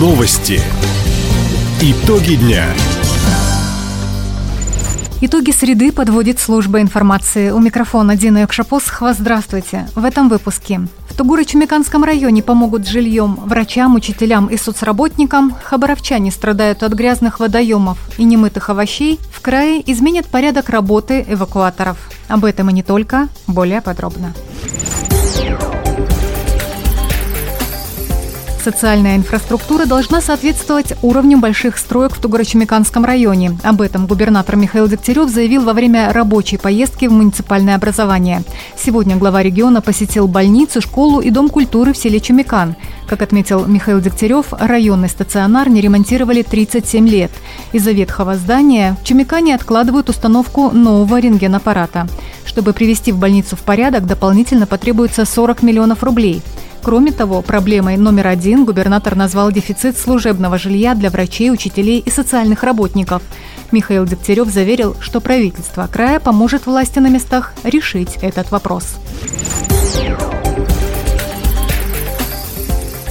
Новости. Итоги дня. Итоги среды подводит служба информации. У микрофона Дина Якшапосхова. Здравствуйте. В этом выпуске. В Тугуро-Чумиканском районе помогут жильем врачам, учителям и соцработникам. Хабаровчане страдают от грязных водоемов и немытых овощей. В крае изменят порядок работы эвакуаторов. Об этом и не только. Более подробно. Социальная инфраструктура должна соответствовать уровню больших строек в Тугорочемиканском районе. Об этом губернатор Михаил Дегтярев заявил во время рабочей поездки в муниципальное образование. Сегодня глава региона посетил больницу, школу и дом культуры в селе Чумикан. Как отметил Михаил Дегтярев, районный стационар не ремонтировали 37 лет. Из-за ветхого здания в Чумикане откладывают установку нового рентгенаппарата. Чтобы привести в больницу в порядок, дополнительно потребуется 40 миллионов рублей – Кроме того, проблемой номер один губернатор назвал дефицит служебного жилья для врачей, учителей и социальных работников. Михаил Дегтярев заверил, что правительство края поможет власти на местах решить этот вопрос.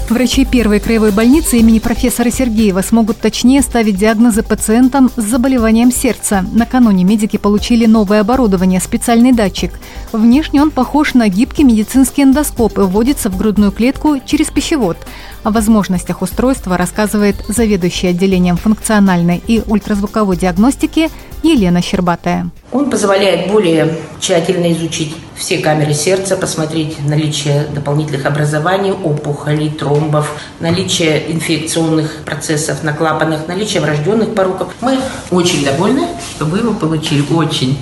Врачи первой краевой больницы имени профессора Сергеева смогут точнее ставить диагнозы пациентам с заболеванием сердца. Накануне медики получили новое оборудование, специальный датчик. Внешне он похож на гибкий медицинский эндоскоп и вводится в грудную клетку через пищевод. О возможностях устройства рассказывает заведующий отделением функциональной и ультразвуковой диагностики Елена Щербатая. Он позволяет более тщательно изучить все камеры сердца, посмотреть наличие дополнительных образований, опухолей, тромбов, наличие инфекционных процессов на клапанах, наличие врожденных пороков. Мы очень довольны, что вы его получили. Очень.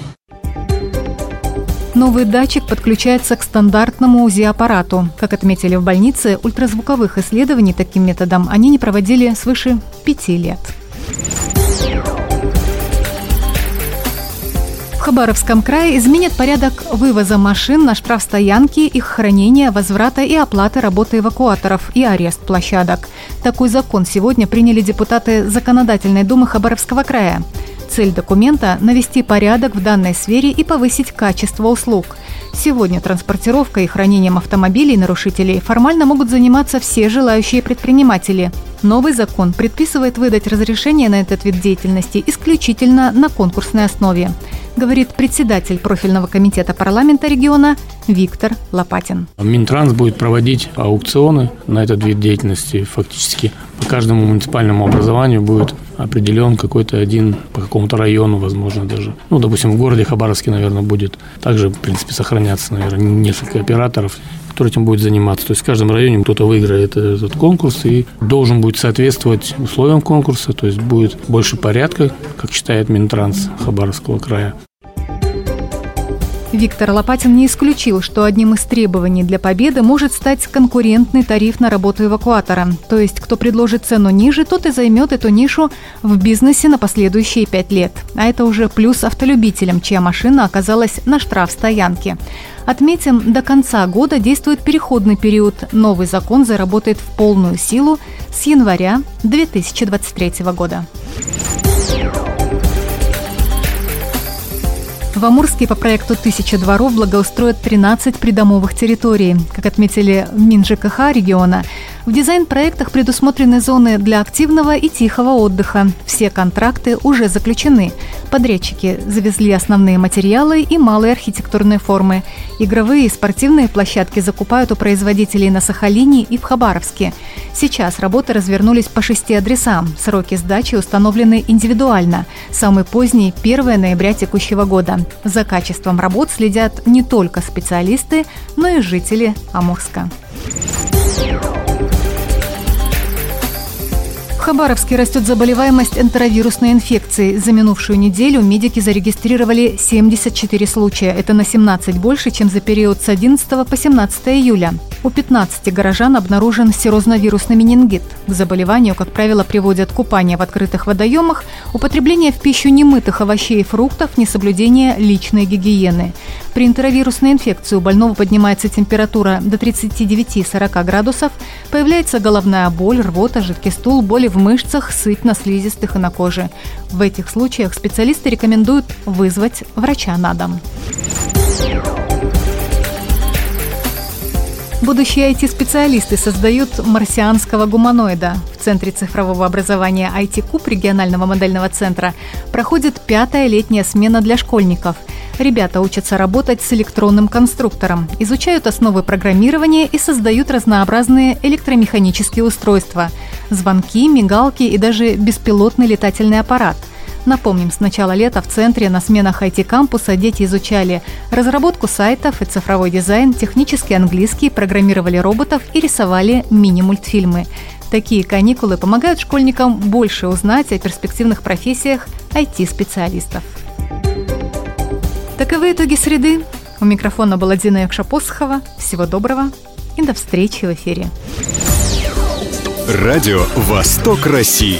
Новый датчик подключается к стандартному УЗИ-аппарату. Как отметили в больнице, ультразвуковых исследований таким методом они не проводили свыше пяти лет. В Хабаровском крае изменят порядок вывоза машин на штрафстоянки, их хранения, возврата и оплаты работы эвакуаторов и арест площадок. Такой закон сегодня приняли депутаты Законодательной думы Хабаровского края. Цель документа – навести порядок в данной сфере и повысить качество услуг. Сегодня транспортировкой и хранением автомобилей нарушителей формально могут заниматься все желающие предприниматели. Новый закон предписывает выдать разрешение на этот вид деятельности исключительно на конкурсной основе говорит председатель профильного комитета парламента региона Виктор Лопатин. Минтранс будет проводить аукционы на этот вид деятельности. Фактически по каждому муниципальному образованию будет определен какой-то один по какому-то району, возможно, даже. Ну, допустим, в городе Хабаровске, наверное, будет также, в принципе, сохраняться, наверное, несколько операторов, которые этим будет заниматься. То есть в каждом районе кто-то выиграет этот конкурс и должен будет соответствовать условиям конкурса, то есть будет больше порядка, как считает Минтранс Хабаровского края. Виктор Лопатин не исключил, что одним из требований для победы может стать конкурентный тариф на работу эвакуатора. То есть, кто предложит цену ниже, тот и займет эту нишу в бизнесе на последующие пять лет. А это уже плюс автолюбителям, чья машина оказалась на штрафстоянке. Отметим, до конца года действует переходный период. Новый закон заработает в полную силу с января 2023 года. В Амурске по проекту «Тысяча дворов» благоустроят 13 придомовых территорий. Как отметили в МинЖКХ региона, в дизайн-проектах предусмотрены зоны для активного и тихого отдыха. Все контракты уже заключены. Подрядчики завезли основные материалы и малые архитектурные формы. Игровые и спортивные площадки закупают у производителей на Сахалине и в Хабаровске. Сейчас работы развернулись по шести адресам. Сроки сдачи установлены индивидуально. Самый поздний – 1 ноября текущего года. За качеством работ следят не только специалисты, но и жители Амурска. Хабаровске растет заболеваемость энтеровирусной инфекцией. За минувшую неделю медики зарегистрировали 74 случая. Это на 17 больше, чем за период с 11 по 17 июля. У 15 горожан обнаружен серозновирусный менингит. К заболеванию, как правило, приводят купание в открытых водоемах, употребление в пищу немытых овощей и фруктов, несоблюдение личной гигиены. При энтеровирусной инфекции у больного поднимается температура до 39-40 градусов, появляется головная боль, рвота, жидкий стул, боли в мышцах, сыпь на слизистых и на коже. В этих случаях специалисты рекомендуют вызвать врача на дом. Будущие IT-специалисты создают марсианского гуманоида. В Центре цифрового образования IT-КУП регионального модельного центра проходит пятая летняя смена для школьников. Ребята учатся работать с электронным конструктором, изучают основы программирования и создают разнообразные электромеханические устройства – звонки, мигалки и даже беспилотный летательный аппарат – Напомним, с начала лета в центре на сменах IT-кампуса дети изучали разработку сайтов и цифровой дизайн, технический английский, программировали роботов и рисовали мини-мультфильмы. Такие каникулы помогают школьникам больше узнать о перспективных профессиях IT-специалистов. Таковы итоги среды. У микрофона была Дина Якшапосхова. Всего доброго и до встречи в эфире. Радио «Восток России».